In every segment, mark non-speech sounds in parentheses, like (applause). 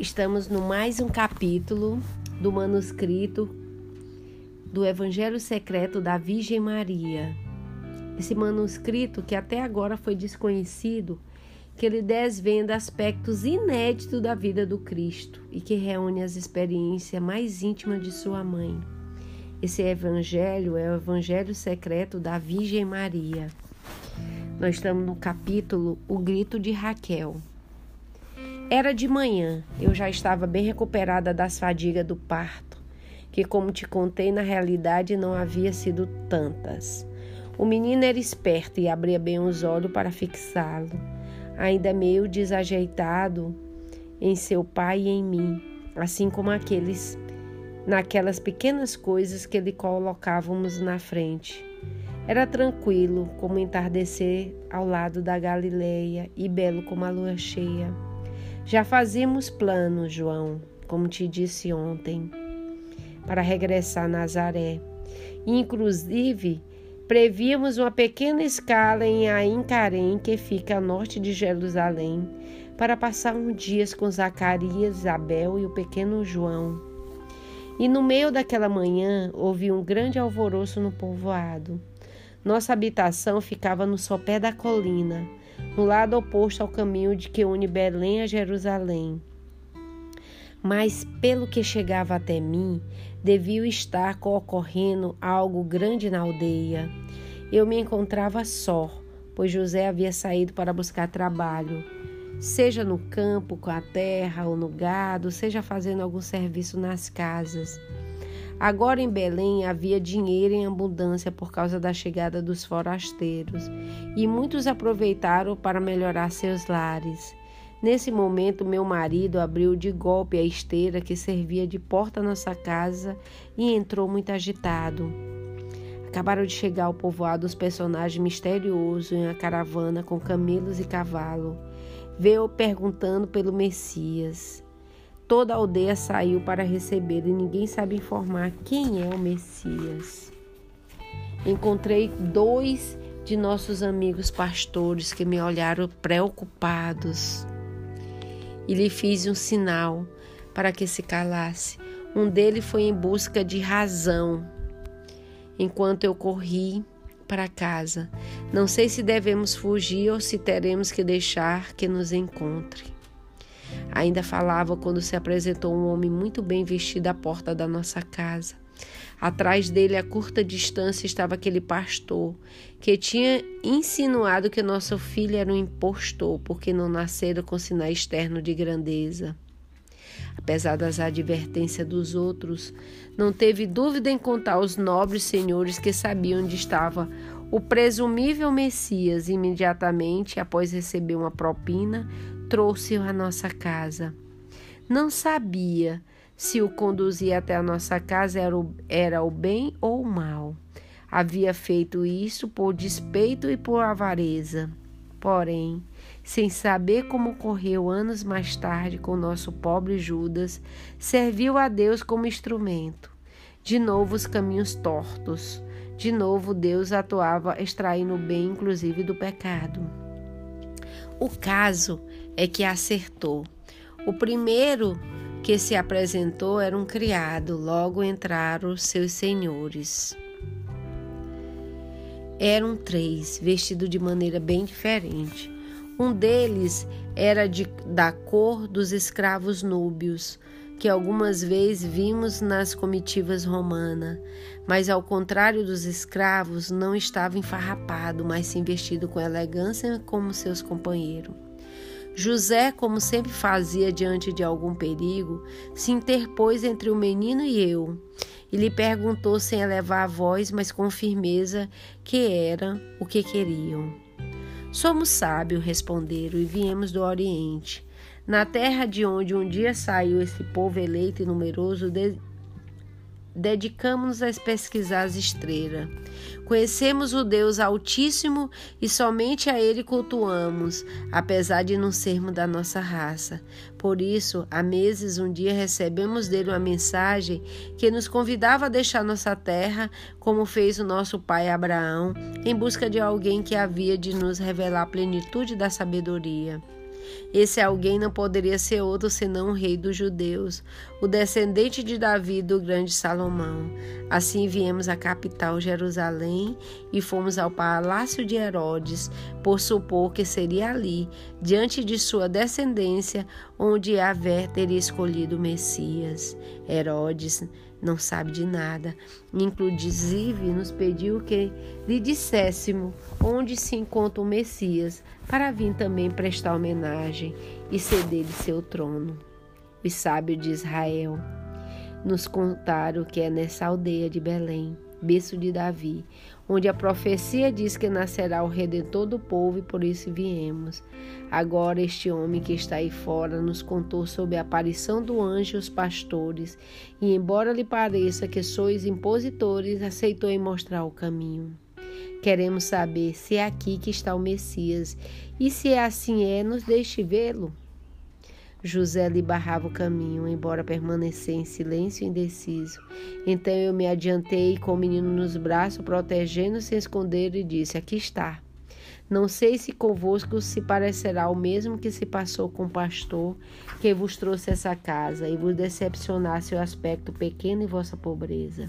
Estamos no mais um capítulo do manuscrito do Evangelho Secreto da Virgem Maria. Esse manuscrito que até agora foi desconhecido, que ele desvenda aspectos inéditos da vida do Cristo e que reúne as experiências mais íntimas de sua mãe. Esse evangelho é o Evangelho Secreto da Virgem Maria. Nós estamos no capítulo O Grito de Raquel. Era de manhã, eu já estava bem recuperada das fadigas do parto, que, como te contei, na realidade não havia sido tantas. O menino era esperto e abria bem os olhos para fixá-lo, ainda meio desajeitado em seu pai e em mim, assim como aqueles naquelas pequenas coisas que lhe colocávamos na frente. Era tranquilo como entardecer ao lado da Galileia e belo como a lua cheia. Já fazíamos planos, João, como te disse ontem, para regressar a Nazaré. Inclusive, prevíamos uma pequena escala em Aincarém, que fica a norte de Jerusalém, para passar uns dias com Zacarias, Isabel e o pequeno João. E no meio daquela manhã houve um grande alvoroço no povoado. Nossa habitação ficava no sopé da colina no lado oposto ao caminho de que une Belém a Jerusalém. Mas, pelo que chegava até mim, devia estar ocorrendo algo grande na aldeia. Eu me encontrava só, pois José havia saído para buscar trabalho, seja no campo, com a terra ou no gado, seja fazendo algum serviço nas casas. Agora em Belém havia dinheiro em abundância por causa da chegada dos forasteiros, e muitos aproveitaram para melhorar seus lares. Nesse momento, meu marido abriu de golpe a esteira que servia de porta à nossa casa e entrou muito agitado. Acabaram de chegar ao povoado os personagens misteriosos em uma caravana com camelos e cavalo. Veio perguntando pelo Messias. Toda a aldeia saiu para receber e ninguém sabe informar quem é o Messias. Encontrei dois de nossos amigos pastores que me olharam preocupados e lhe fiz um sinal para que se calasse. Um deles foi em busca de razão, enquanto eu corri para casa. Não sei se devemos fugir ou se teremos que deixar que nos encontre. Ainda falava quando se apresentou um homem muito bem vestido à porta da nossa casa. Atrás dele, a curta distância, estava aquele pastor que tinha insinuado que nosso filho era um impostor porque não nascera com sinal externo de grandeza. Apesar das advertências dos outros, não teve dúvida em contar aos nobres senhores que sabiam onde estava o presumível Messias. Imediatamente após receber uma propina, trouxe-o à nossa casa. Não sabia se o conduzir até a nossa casa era o, era o bem ou o mal. Havia feito isso por despeito e por avareza. Porém, sem saber como correu anos mais tarde com nosso pobre Judas, serviu a Deus como instrumento. De novo os caminhos tortos. De novo Deus atuava extraindo o bem, inclusive do pecado. O caso é que acertou. O primeiro que se apresentou era um criado, logo entraram seus senhores. Eram três, vestidos de maneira bem diferente. Um deles era de, da cor dos escravos núbios, que algumas vezes vimos nas comitivas romanas, mas ao contrário dos escravos, não estava enfarrapado, mas sim vestido com elegância como seus companheiros. José, como sempre fazia diante de algum perigo, se interpôs entre o menino e eu, e lhe perguntou sem elevar a voz, mas com firmeza, que era o que queriam. Somos sábios, responderam, e viemos do Oriente. Na terra de onde um dia saiu esse povo eleito e numeroso, dedicamos-nos a pesquisar as estrelas. Conhecemos o Deus Altíssimo e somente a Ele cultuamos, apesar de não sermos da nossa raça. Por isso, há meses, um dia recebemos dele uma mensagem que nos convidava a deixar nossa terra, como fez o nosso pai Abraão, em busca de alguém que havia de nos revelar a plenitude da sabedoria. Esse alguém não poderia ser outro senão o rei dos judeus, o descendente de Davi do grande Salomão. Assim viemos à capital Jerusalém e fomos ao palácio de Herodes, por supor que seria ali, diante de sua descendência, onde Avé teria escolhido o Messias. Herodes não sabe de nada. Inclusive, nos pediu que lhe disséssemos onde se encontra o Messias, para vir também prestar homenagem e ceder-lhe seu trono. Os sábios de Israel nos contaram que é nessa aldeia de Belém, berço de Davi, onde a profecia diz que nascerá o redentor do povo e por isso viemos. Agora este homem que está aí fora nos contou sobre a aparição do anjo aos pastores, e embora lhe pareça que sois impositores, aceitou em mostrar o caminho. Queremos saber se é aqui que está o Messias, e se assim é, nos deixe vê-lo. José lhe barrava o caminho, embora permanecer em silêncio indeciso. Então eu me adiantei com o menino nos braços, protegendo se esconder, e disse: Aqui está. Não sei se convosco se parecerá o mesmo que se passou com o pastor que vos trouxe essa casa e vos decepcionar seu aspecto pequeno e vossa pobreza.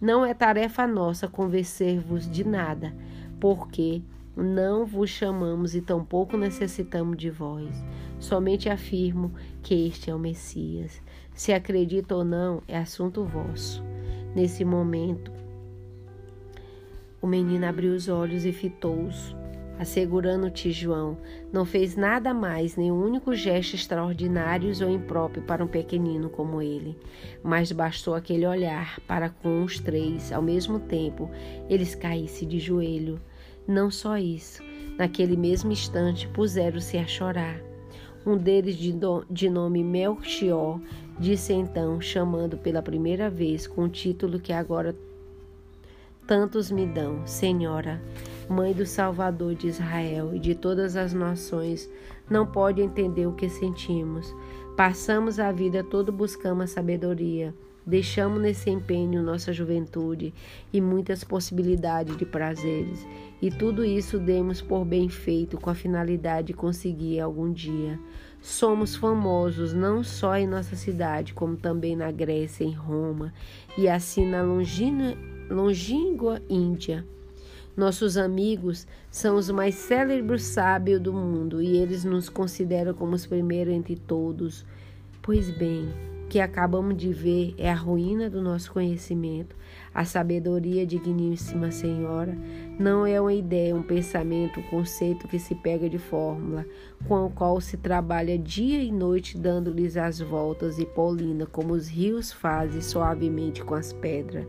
Não é tarefa nossa convencer-vos de nada, porque não vos chamamos e tampouco necessitamos de vós. Somente afirmo que este é o Messias. Se acredita ou não, é assunto vosso. Nesse momento, o menino abriu os olhos e fitou-os. Assegurando-te, João, não fez nada mais, nem um único gesto extraordinário ou impróprio para um pequenino como ele. Mas bastou aquele olhar para com os três, ao mesmo tempo, eles caíssem de joelho. Não só isso, naquele mesmo instante puseram-se a chorar. Um deles, de, de nome Melchior, disse então, chamando pela primeira vez, com o título que agora tantos me dão, Senhora, Mãe do Salvador de Israel e de todas as nações, não pode entender o que sentimos. Passamos a vida toda buscando a sabedoria. Deixamos nesse empenho nossa juventude e muitas possibilidades de prazeres, e tudo isso demos por bem feito com a finalidade de conseguir algum dia. Somos famosos não só em nossa cidade, como também na Grécia, em Roma e assim na longínqua Índia. Nossos amigos são os mais célebres sábios do mundo e eles nos consideram como os primeiros entre todos. Pois bem, que acabamos de ver é a ruína do nosso conhecimento. A sabedoria, digníssima Senhora, não é uma ideia, um pensamento, um conceito que se pega de fórmula, com o qual se trabalha dia e noite dando-lhes as voltas e polina, como os rios fazem suavemente com as pedras,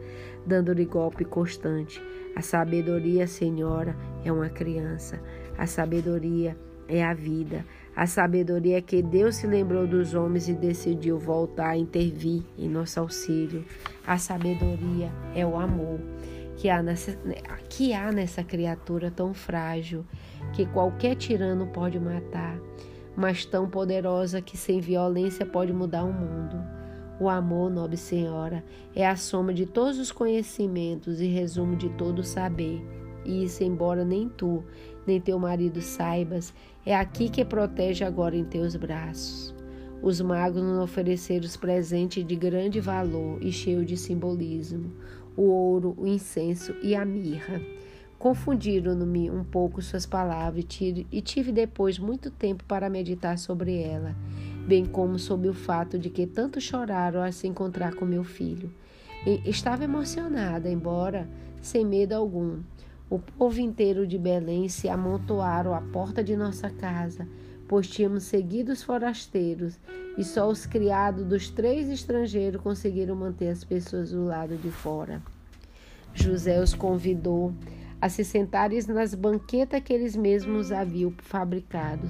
dando-lhe golpe constante. A sabedoria, Senhora, é uma criança. A sabedoria é a vida. A sabedoria é que Deus se lembrou dos homens e decidiu voltar a intervir em nosso auxílio. A sabedoria é o amor que há nessa, que há nessa criatura tão frágil que qualquer tirano pode matar, mas tão poderosa que sem violência pode mudar o mundo. O amor, nobre senhora, é a soma de todos os conhecimentos e resumo de todo o saber. E isso, embora nem tu, nem teu marido saibas, é aqui que protege agora em teus braços. Os magos nos ofereceram os presentes de grande valor e cheio de simbolismo: o ouro, o incenso e a mirra. Confundiram-me um pouco suas palavras e tive depois muito tempo para meditar sobre ela, bem como sobre o fato de que tanto choraram ao se encontrar com meu filho. Estava emocionada, embora sem medo algum. O povo inteiro de Belém se amontoaram à porta de nossa casa, pois tínhamos seguido os forasteiros, e só os criados dos três estrangeiros conseguiram manter as pessoas do lado de fora. José os convidou a se sentarem nas banquetas que eles mesmos haviam fabricado.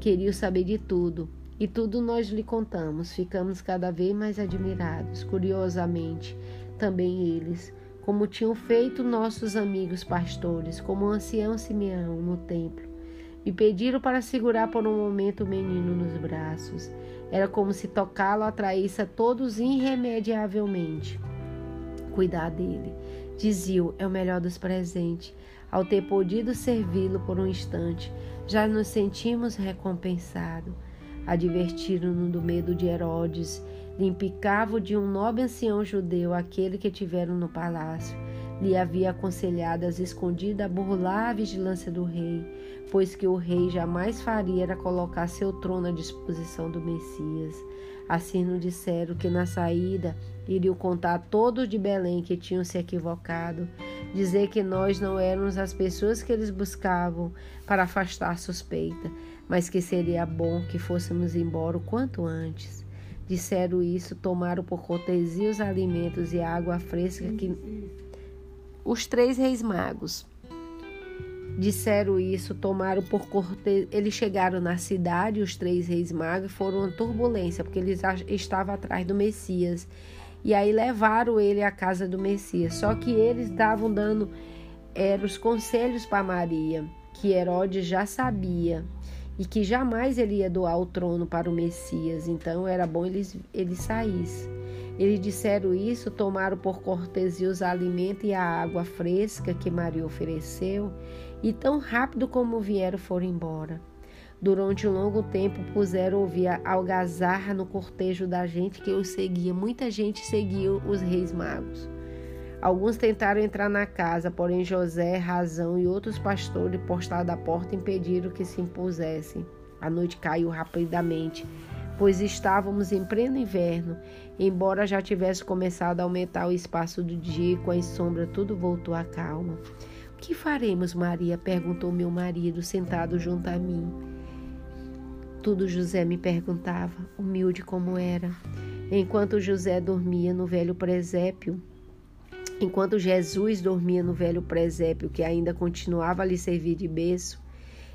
Queriam saber de tudo, e tudo nós lhe contamos. Ficamos cada vez mais admirados. Curiosamente, também eles como tinham feito nossos amigos pastores, como o ancião Simeão no templo. Me pediram para segurar por um momento o menino nos braços. Era como se tocá-lo atraísse a todos irremediavelmente. Cuidar dele. Diziam, é o melhor dos presentes. Ao ter podido servi-lo por um instante, já nos sentimos recompensados. Advertiram-no do medo de Herodes, lhe implicava de um nobre ancião judeu, aquele que tiveram no palácio. Lhe havia aconselhado as escondidas a burlar a vigilância do rei, pois que o rei jamais faria era colocar seu trono à disposição do Messias. Assim nos disseram que na saída iriam contar a todos de Belém que tinham se equivocado, dizer que nós não éramos as pessoas que eles buscavam para afastar a suspeita, mas que seria bom que fôssemos embora o quanto antes. Disseram isso, tomaram por cortesia os alimentos e a água fresca que os três reis magos disseram isso, tomaram por corte... Eles chegaram na cidade, os três reis magos, foram uma turbulência, porque eles estavam atrás do Messias. E aí levaram ele à casa do Messias. Só que eles estavam dando eram os conselhos para Maria, que Herodes já sabia e que jamais ele ia doar o trono para o Messias. Então era bom eles ele saísse. Eles disseram isso, tomaram por cortesia os alimentos e a água fresca que Maria ofereceu e tão rápido como vieram foram embora. Durante um longo tempo puseram ouvir algazarra no cortejo da gente que os seguia. Muita gente seguia os reis magos. Alguns tentaram entrar na casa, porém José, Razão e outros pastores postados à porta impediram que se impusessem. A noite caiu rapidamente, pois estávamos em pleno inverno. Embora já tivesse começado a aumentar o espaço do dia, com as sombras tudo voltou à calma. Que faremos, Maria? perguntou meu marido, sentado junto a mim. Tudo José me perguntava, humilde como era. Enquanto José dormia no velho presépio, enquanto Jesus dormia no velho presépio, que ainda continuava a lhe servir de berço,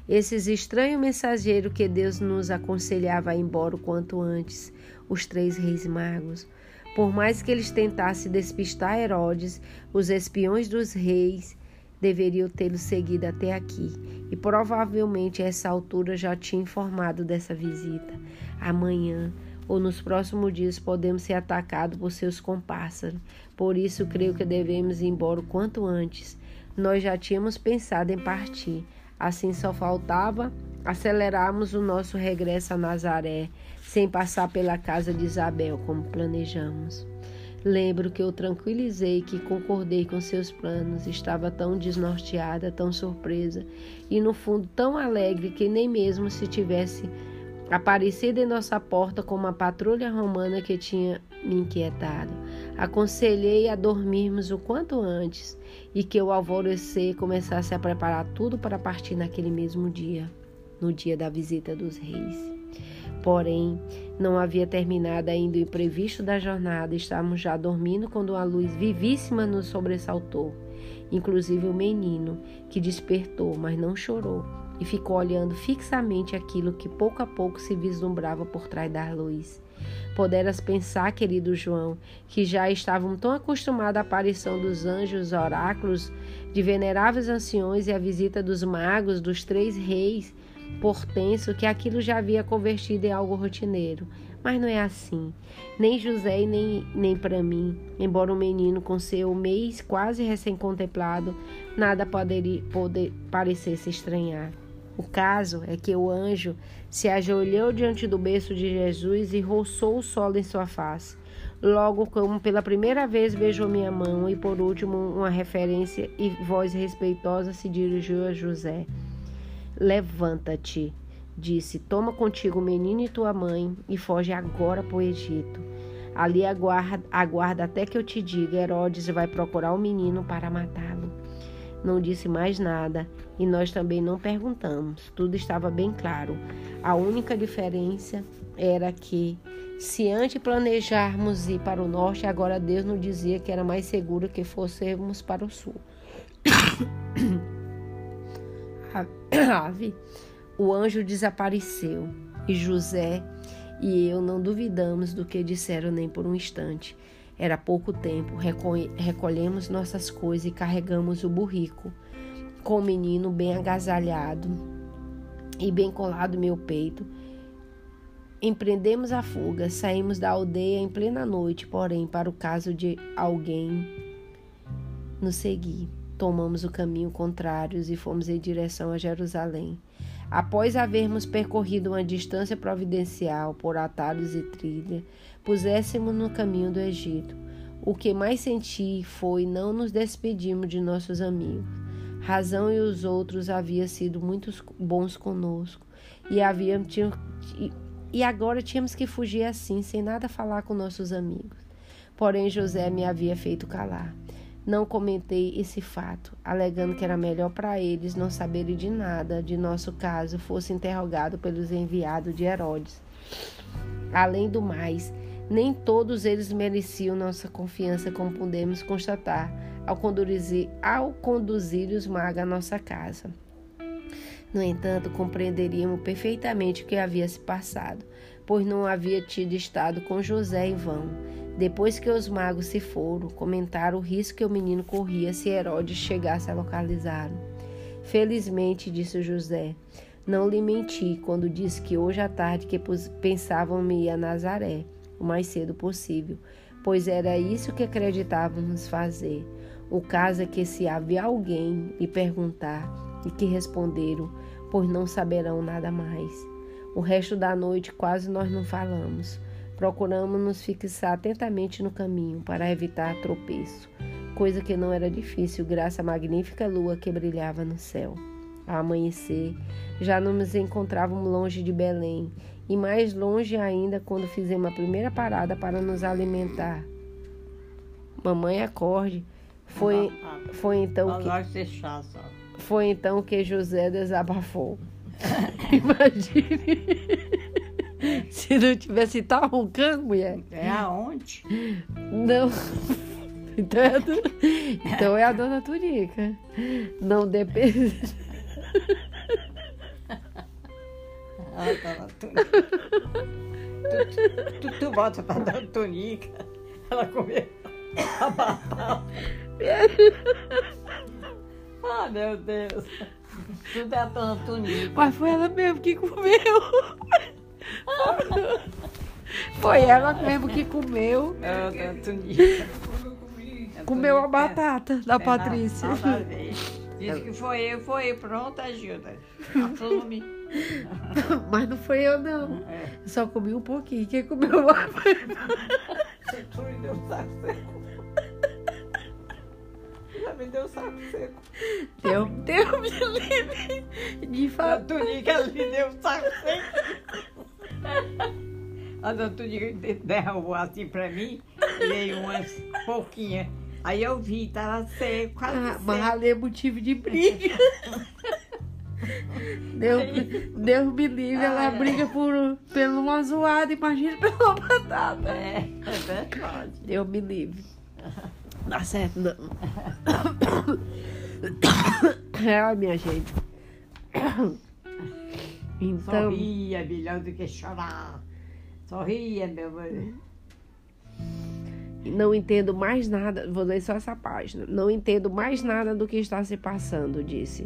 esses estranhos mensageiros que Deus nos aconselhava a ir embora o quanto antes, os três reis magos, por mais que eles tentassem despistar Herodes, os espiões dos reis deveriam tê-lo seguido até aqui e provavelmente a essa altura já tinha informado dessa visita. Amanhã ou nos próximos dias podemos ser atacados por seus compássaros. Por isso creio que devemos ir embora o quanto antes. Nós já tínhamos pensado em partir. Assim só faltava acelerarmos o nosso regresso a Nazaré, sem passar pela casa de Isabel como planejamos. Lembro que eu tranquilizei, que concordei com seus planos, estava tão desnorteada, tão surpresa e no fundo tão alegre que nem mesmo se tivesse aparecido em nossa porta como uma patrulha romana que tinha me inquietado. Aconselhei a dormirmos o quanto antes e que o alvorecer começasse a preparar tudo para partir naquele mesmo dia, no dia da visita dos reis. Porém, não havia terminado ainda o imprevisto da jornada, estávamos já dormindo quando uma luz vivíssima nos sobressaltou. Inclusive o menino, que despertou, mas não chorou, e ficou olhando fixamente aquilo que pouco a pouco se vislumbrava por trás da luz. Poderas pensar, querido João, que já estavam tão acostumados à aparição dos anjos, oráculos, de veneráveis anciões e à visita dos magos, dos três reis, portenso que aquilo já havia convertido em algo rotineiro. Mas não é assim. Nem José nem, nem para mim, embora um menino com seu mês quase recém-contemplado, nada poderia poder parecer se estranhar. O caso é que o anjo se ajoelhou diante do berço de Jesus e roçou o solo em sua face. Logo, como pela primeira vez beijou minha mão, e por último, uma referência e voz respeitosa se dirigiu a José. Levanta-te, disse: Toma contigo o menino e tua mãe e foge agora para o Egito. Ali aguarda, aguarda até que eu te diga: Herodes vai procurar o menino para matá-lo. Não disse mais nada e nós também não perguntamos. Tudo estava bem claro. A única diferença era que, se antes planejarmos ir para o norte, agora Deus nos dizia que era mais seguro que fôssemos para o sul. (coughs) ave, o anjo desapareceu e José e eu não duvidamos do que disseram nem por um instante. Era pouco tempo, recolhemos nossas coisas e carregamos o burrico, com o menino bem agasalhado e bem colado meu peito. Empreendemos a fuga, saímos da aldeia em plena noite, porém, para o caso de alguém nos seguir. tomamos o caminho contrário e fomos em direção a Jerusalém. Após havermos percorrido uma distância providencial por atalhos e trilha, puséssemos no caminho do Egito. O que mais senti foi não nos despedirmos de nossos amigos. Razão e os outros haviam sido muito bons conosco e havíamos e agora tínhamos que fugir assim, sem nada falar com nossos amigos. Porém, José me havia feito calar. Não comentei esse fato, alegando que era melhor para eles não saberem de nada de nosso caso fosse interrogado pelos enviados de Herodes. Além do mais, nem todos eles mereciam nossa confiança, como podemos constatar ao conduzir, ao conduzir os magos à nossa casa. No entanto, compreenderíamos perfeitamente o que havia se passado, pois não havia tido estado com José em vão. Depois que os magos se foram, comentaram o risco que o menino corria se Herodes chegasse a localizá-lo. Felizmente, disse José, não lhe menti quando disse que hoje à tarde que pensavam me ir a Nazaré, o mais cedo possível, pois era isso que acreditávamos fazer. O caso é que se havia alguém me perguntar e que responderam, pois não saberão nada mais. O resto da noite quase nós não falamos. Procuramos nos fixar atentamente no caminho para evitar tropeço, coisa que não era difícil graças à magnífica lua que brilhava no céu. Ao amanhecer, já nos encontrávamos longe de Belém e mais longe ainda quando fizemos a primeira parada para nos alimentar. Mamãe acorde. Foi, foi então que. Foi então que José desabafou. (laughs) Imagine. (laughs) Se não tivesse tão roncando, mulher. É aonde? Não. Então é, a dona, então é a dona Tunica. Não depende. (laughs) Ah, dona Tunica. Tu, tu, tu volta pra dona Tunica. Ela comeu a batata. Ah, meu Deus. Tudo é a dona Tunica. Mas foi ela mesmo que comeu. Foi ela mesmo que comeu. É a dona Tunica. Comeu a batata da É, Patrícia. a. Disse que foi eu, foi eu. Pronto, ajuda. Assume. Mas não foi eu, não. É. Eu só comi um pouquinho. Quem comeu mais foi me deu um saco seco. Já me deu um saco seco. Deus, Deus me livre de A falar. Tunica lhe deu um saco seco. A Tunica derrubou assim pra mim e veio umas pouquinhas. Aí eu vi, tava seco, quase Ah, seco. mas ali é motivo de briga. (laughs) Deus, Deus me livre, ela Ah, é. briga por, pelo uma zoada, imagina (laughs) pela batata. É, é verdade. Deus me livre. Dá certo, não. (coughs) É, minha gente. (coughs) Então, Sorria melhor do que chorar. Sorria, meu amor. não entendo mais nada. Vou ler só essa página. Não entendo mais nada do que está se passando, disse.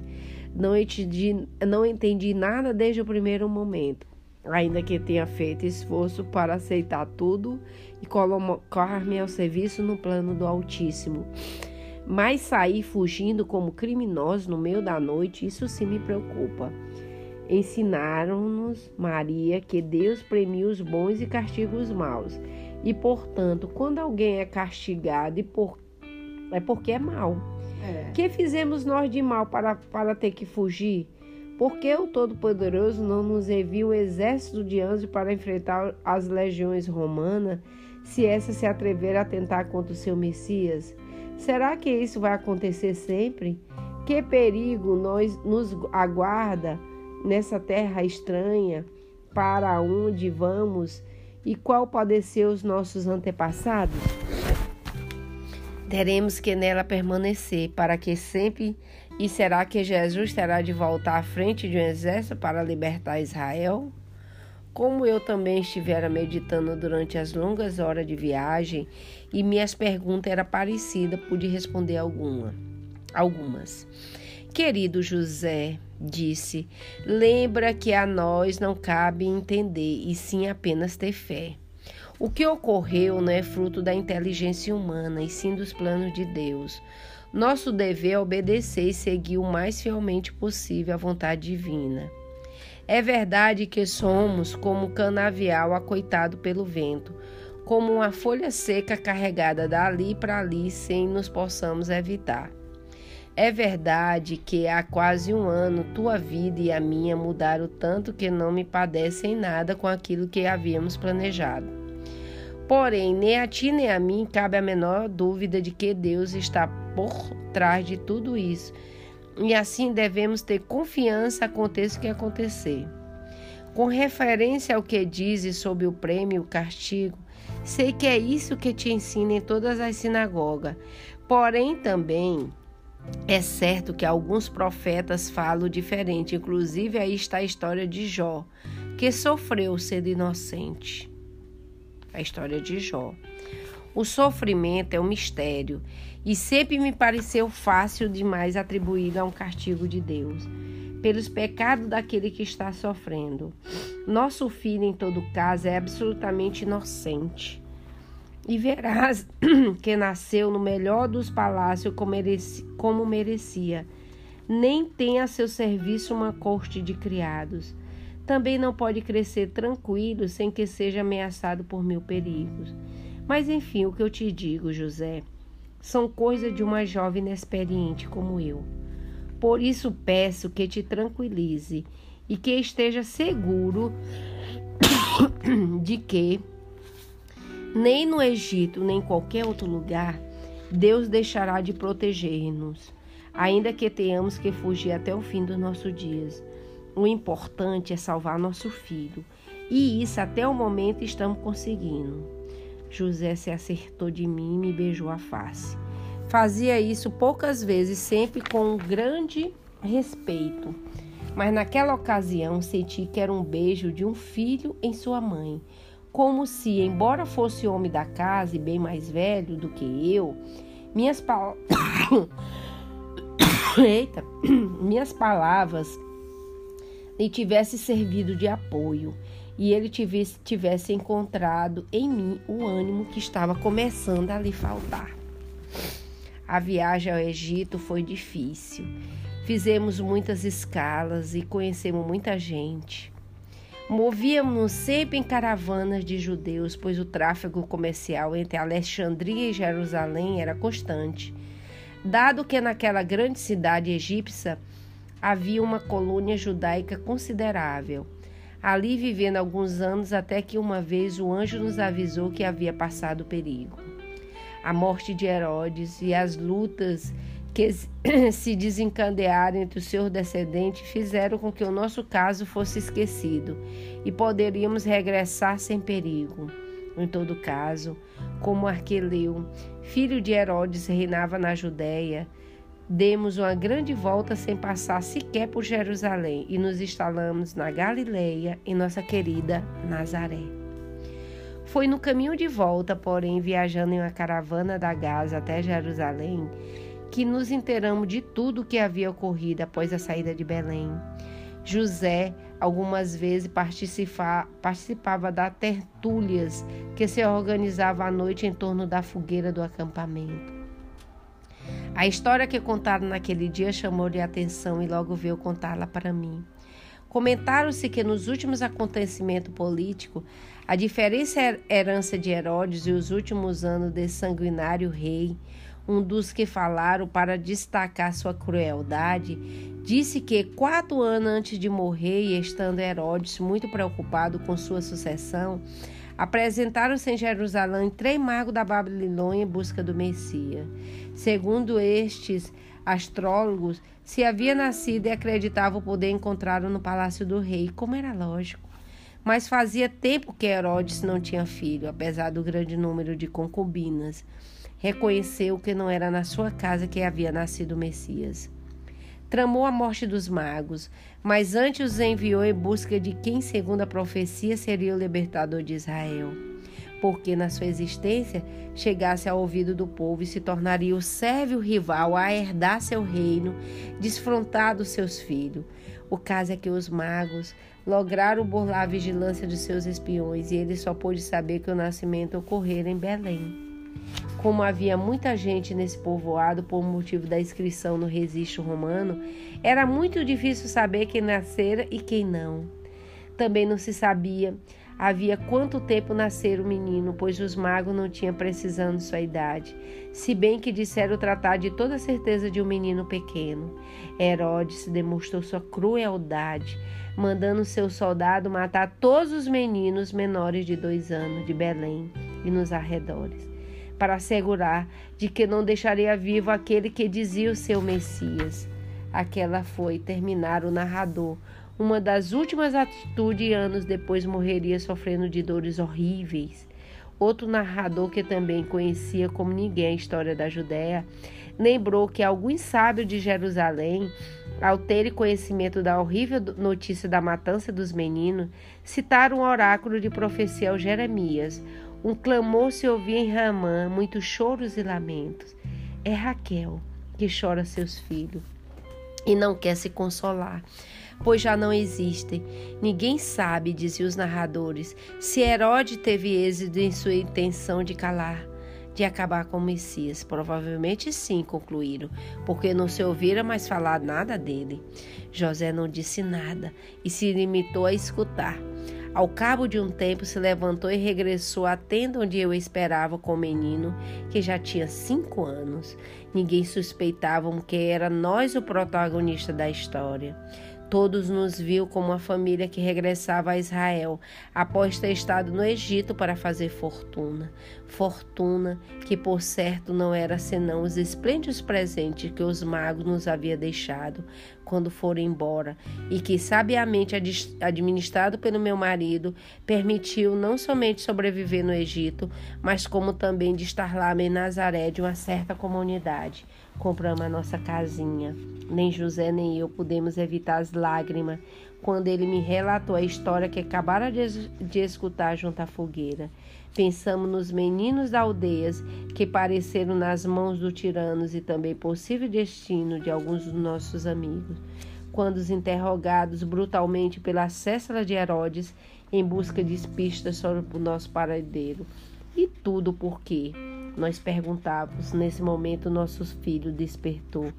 Não entendi, não entendi nada desde o primeiro momento. Ainda que tenha feito esforço para aceitar tudo e colocar-me ao serviço no plano do Altíssimo. Mas sair fugindo como criminoso no meio da noite, isso sim me preocupa. Ensinaram-nos, Maria, que Deus premia os bons e castiga os maus. E, portanto, quando alguém é castigado é porque é mal. É. Que fizemos nós de mal para, para ter que fugir? Por que o Todo-Poderoso não nos envia um exército de anjos para enfrentar as legiões romanas, se essa se atrever a atentar contra o seu Messias? Será que isso vai acontecer sempre? Que perigo nós nos aguarda nessa terra estranha? Para onde vamos? E qual ser os nossos antepassados? Teremos que nela permanecer, para que sempre. E será que Jesus terá de voltar à frente de um exército para libertar Israel? Como eu também estivera meditando durante as longas horas de viagem e minhas perguntas eram parecidas, pude responder alguma, algumas. Querido José, disse, lembra que a nós não cabe entender e sim apenas ter fé. O que ocorreu não é fruto da inteligência humana, e sim dos planos de Deus. Nosso dever é obedecer e seguir o mais fielmente possível a vontade divina. É verdade que somos como canavial acoitado pelo vento, como uma folha seca carregada dali para ali sem nos possamos evitar. É verdade que há quase um ano tua vida e a minha mudaram tanto que não me padecem nada com aquilo que havíamos planejado. Porém, nem a ti nem a mim cabe a menor dúvida de que Deus está por trás de tudo isso, e assim devemos ter confiança aconteça o que acontecer. Com referência ao que dizes sobre o prêmio e o castigo, sei que é isso que te ensina em todas as sinagogas. Porém, também é certo que alguns profetas falam diferente, inclusive aí está a história de Jó, que sofreu sendo inocente. A história de Jó. O sofrimento é um mistério e sempre me pareceu fácil demais atribuído a um castigo de Deus, pelos pecados daquele que está sofrendo. Nosso filho, em todo caso, é absolutamente inocente e verás (clears throat) que nasceu no melhor dos palácios como merecia. Nem tem a seu serviço uma corte de criados. Também não pode crescer tranquilo sem que seja ameaçado por mil perigos. Mas enfim, o que eu te digo, José, são coisas de uma jovem inexperiente como eu. Por isso peço que te tranquilize e que esteja seguro (coughs) de que nem no Egito, nem em qualquer outro lugar, Deus deixará de proteger-nos, ainda que tenhamos que fugir até o fim dos nossos dias. O importante é salvar nosso filho, e isso até o momento estamos conseguindo. José se acertou de mim e me beijou a face. Fazia isso poucas vezes, sempre com um grande respeito. Mas naquela ocasião senti que era um beijo de um filho em sua mãe, como se, embora fosse homem da casa e bem mais velho do que eu, minhas palavras. (coughs) Eita, (coughs) minhas palavras lhe tivesse servido de apoio e ele tivesse, tivesse encontrado em mim o ânimo que estava começando a lhe faltar. A viagem ao Egito foi difícil. Fizemos muitas escalas e conhecemos muita gente. Movíamos-nos sempre em caravanas de judeus, pois o tráfego comercial entre Alexandria e Jerusalém era constante. Dado que naquela grande cidade egípcia havia uma colônia judaica considerável, ali vivendo alguns anos até que uma vez o anjo nos avisou que havia passado perigo. A morte de Herodes e as lutas que (coughs) se desencadearam entre os seus descendentes fizeram com que o nosso caso fosse esquecido e poderíamos regressar sem perigo. Em todo caso, como Arqueleu, filho de Herodes, reinava na Judéia, demos uma grande volta sem passar sequer por Jerusalém e nos instalamos na Galileia, em nossa querida Nazaré. Foi no caminho de volta, porém, viajando em uma caravana da Gaza até Jerusalém, que nos inteiramos de tudo o que havia ocorrido após a saída de Belém. José algumas vezes participa, participava das tertúlias que se organizava à noite em torno da fogueira do acampamento. A história que contaram naquele dia chamou-lhe a atenção e logo veio contá-la para mim. Comentaram-se que nos últimos acontecimentos políticos, a diferença herança de Herodes e os últimos anos desse sanguinário rei um dos que falaram para destacar sua crueldade, disse que quatro anos antes de morrer, e estando Herodes muito preocupado com sua sucessão, apresentaram-se em Jerusalém três magos da Babilônia em busca do Messias. Segundo estes astrólogos, se havia nascido e acreditavam poder encontrá-lo no palácio do rei, como era lógico. Mas fazia tempo que Herodes não tinha filho, apesar do grande número de concubinas reconheceu que não era na sua casa que havia nascido o Messias. Tramou a morte dos magos, mas antes os enviou em busca de quem, segundo a profecia, seria o libertador de Israel. Porque na sua existência chegasse ao ouvido do povo e se tornaria o sérvio rival a herdar seu reino, desfrontado seus filhos. O caso é que os magos lograram burlar a vigilância de seus espiões e ele só pôde saber que o nascimento ocorrera em Belém. Como havia muita gente nesse povoado por motivo da inscrição no registro romano, era muito difícil saber quem nascera e quem não. Também não se sabia havia quanto tempo nascera o menino, pois os magos não tinham precisando sua idade, se bem que disseram tratar de toda certeza de um menino pequeno. Herodes demonstrou sua crueldade, mandando seu soldado matar todos os meninos menores de dois anos de Belém e nos arredores para assegurar de que não deixaria vivo aquele que dizia o seu Messias. Aquela foi terminar o narrador. Uma das últimas atitudes anos depois morreria sofrendo de dores horríveis. Outro narrador que também conhecia como ninguém a história da Judéia, lembrou que alguns sábios de Jerusalém, ao terem conhecimento da horrível notícia da matança dos meninos, citaram o oráculo de profecia ao Jeremias, um clamor se ouvia em Ramã, muitos choros e lamentos. É Raquel que chora seus filhos e não quer se consolar, pois já não existem. Ninguém sabe, diziam os narradores, se Herodes teve êxito em sua intenção de calar, de acabar com o Messias. Provavelmente sim, concluíram, porque não se ouvira mais falar nada dele. José não disse nada e se limitou a escutar. Ao cabo de um tempo, se levantou e regressou à tenda onde eu esperava com o menino, que já tinha cinco anos. Ninguém suspeitava que era nós o protagonista da história. Todos nos viu como uma família que regressava a Israel após ter estado no Egito para fazer fortuna. Fortuna que, por certo, não era senão os esplêndidos presentes que os magos nos haviam deixado quando foram embora e que, sabiamente administrado pelo meu marido, permitiu não somente sobreviver no Egito, mas como também de estar lá em Nazaré de uma certa comunidade. Compramos a nossa casinha. Nem José nem eu pudemos evitar as lágrimas quando ele me relatou a história que acabara de, de escutar junto à fogueira. Pensamos nos meninos da aldeias que pareceram nas mãos do tiranos e também possível destino de alguns dos nossos amigos. Quando os interrogados brutalmente pela céssula de Herodes em busca de pistas sobre o nosso paradeiro. E tudo por quê? Nós perguntávamos. Nesse momento, nosso filho despertou,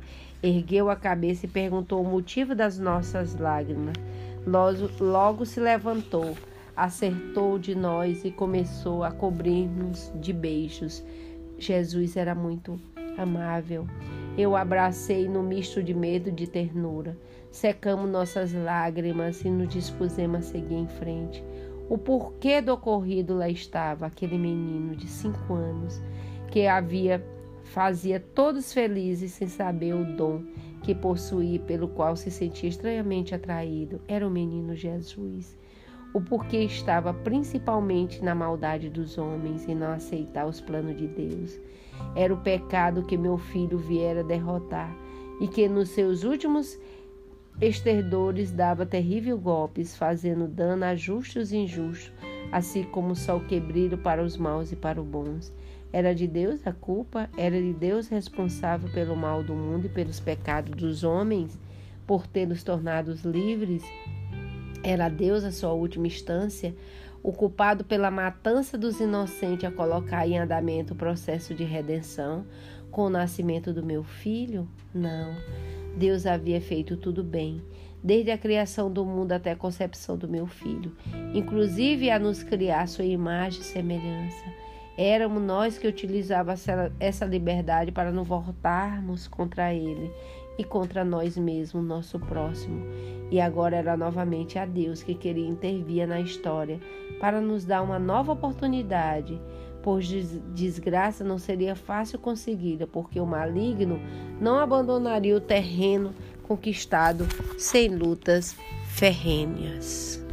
ergueu a cabeça e perguntou o motivo das nossas lágrimas. Logo, logo se levantou, acertou de nós e começou a cobrir-nos de beijos. Jesus era muito amável. Eu abracei no misto de medo e de ternura. Secamos nossas lágrimas e nos dispusemos a seguir em frente. O porquê do ocorrido lá estava aquele menino de cinco anos que havia fazia todos felizes sem saber o dom que possuía pelo qual se sentia estranhamente atraído. Era o menino Jesus. O porquê estava principalmente na maldade dos homens e não aceitar os planos de Deus. Era o pecado que meu filho viera derrotar e que nos seus últimos esterdores dava terrível golpes, fazendo dano a justos e injustos, assim como o sol que para os maus e para os bons. Era de Deus a culpa? Era de Deus responsável pelo mal do mundo e pelos pecados dos homens, por tê-los tornados livres? Era Deus a sua última instância? O culpado pela matança dos inocentes a colocar em andamento o processo de redenção com o nascimento do meu filho? Não. Deus havia feito tudo bem, desde a criação do mundo até a concepção do meu filho, inclusive a nos criar sua imagem e semelhança. Éramos nós que utilizávamos essa liberdade para nos voltarmos contra Ele e contra nós mesmos, nosso próximo. E agora era novamente a Deus que queria intervir na história para nos dar uma nova oportunidade, pois desgraça não seria fácil conseguida, porque o maligno não abandonaria o terreno conquistado sem lutas ferrenhas.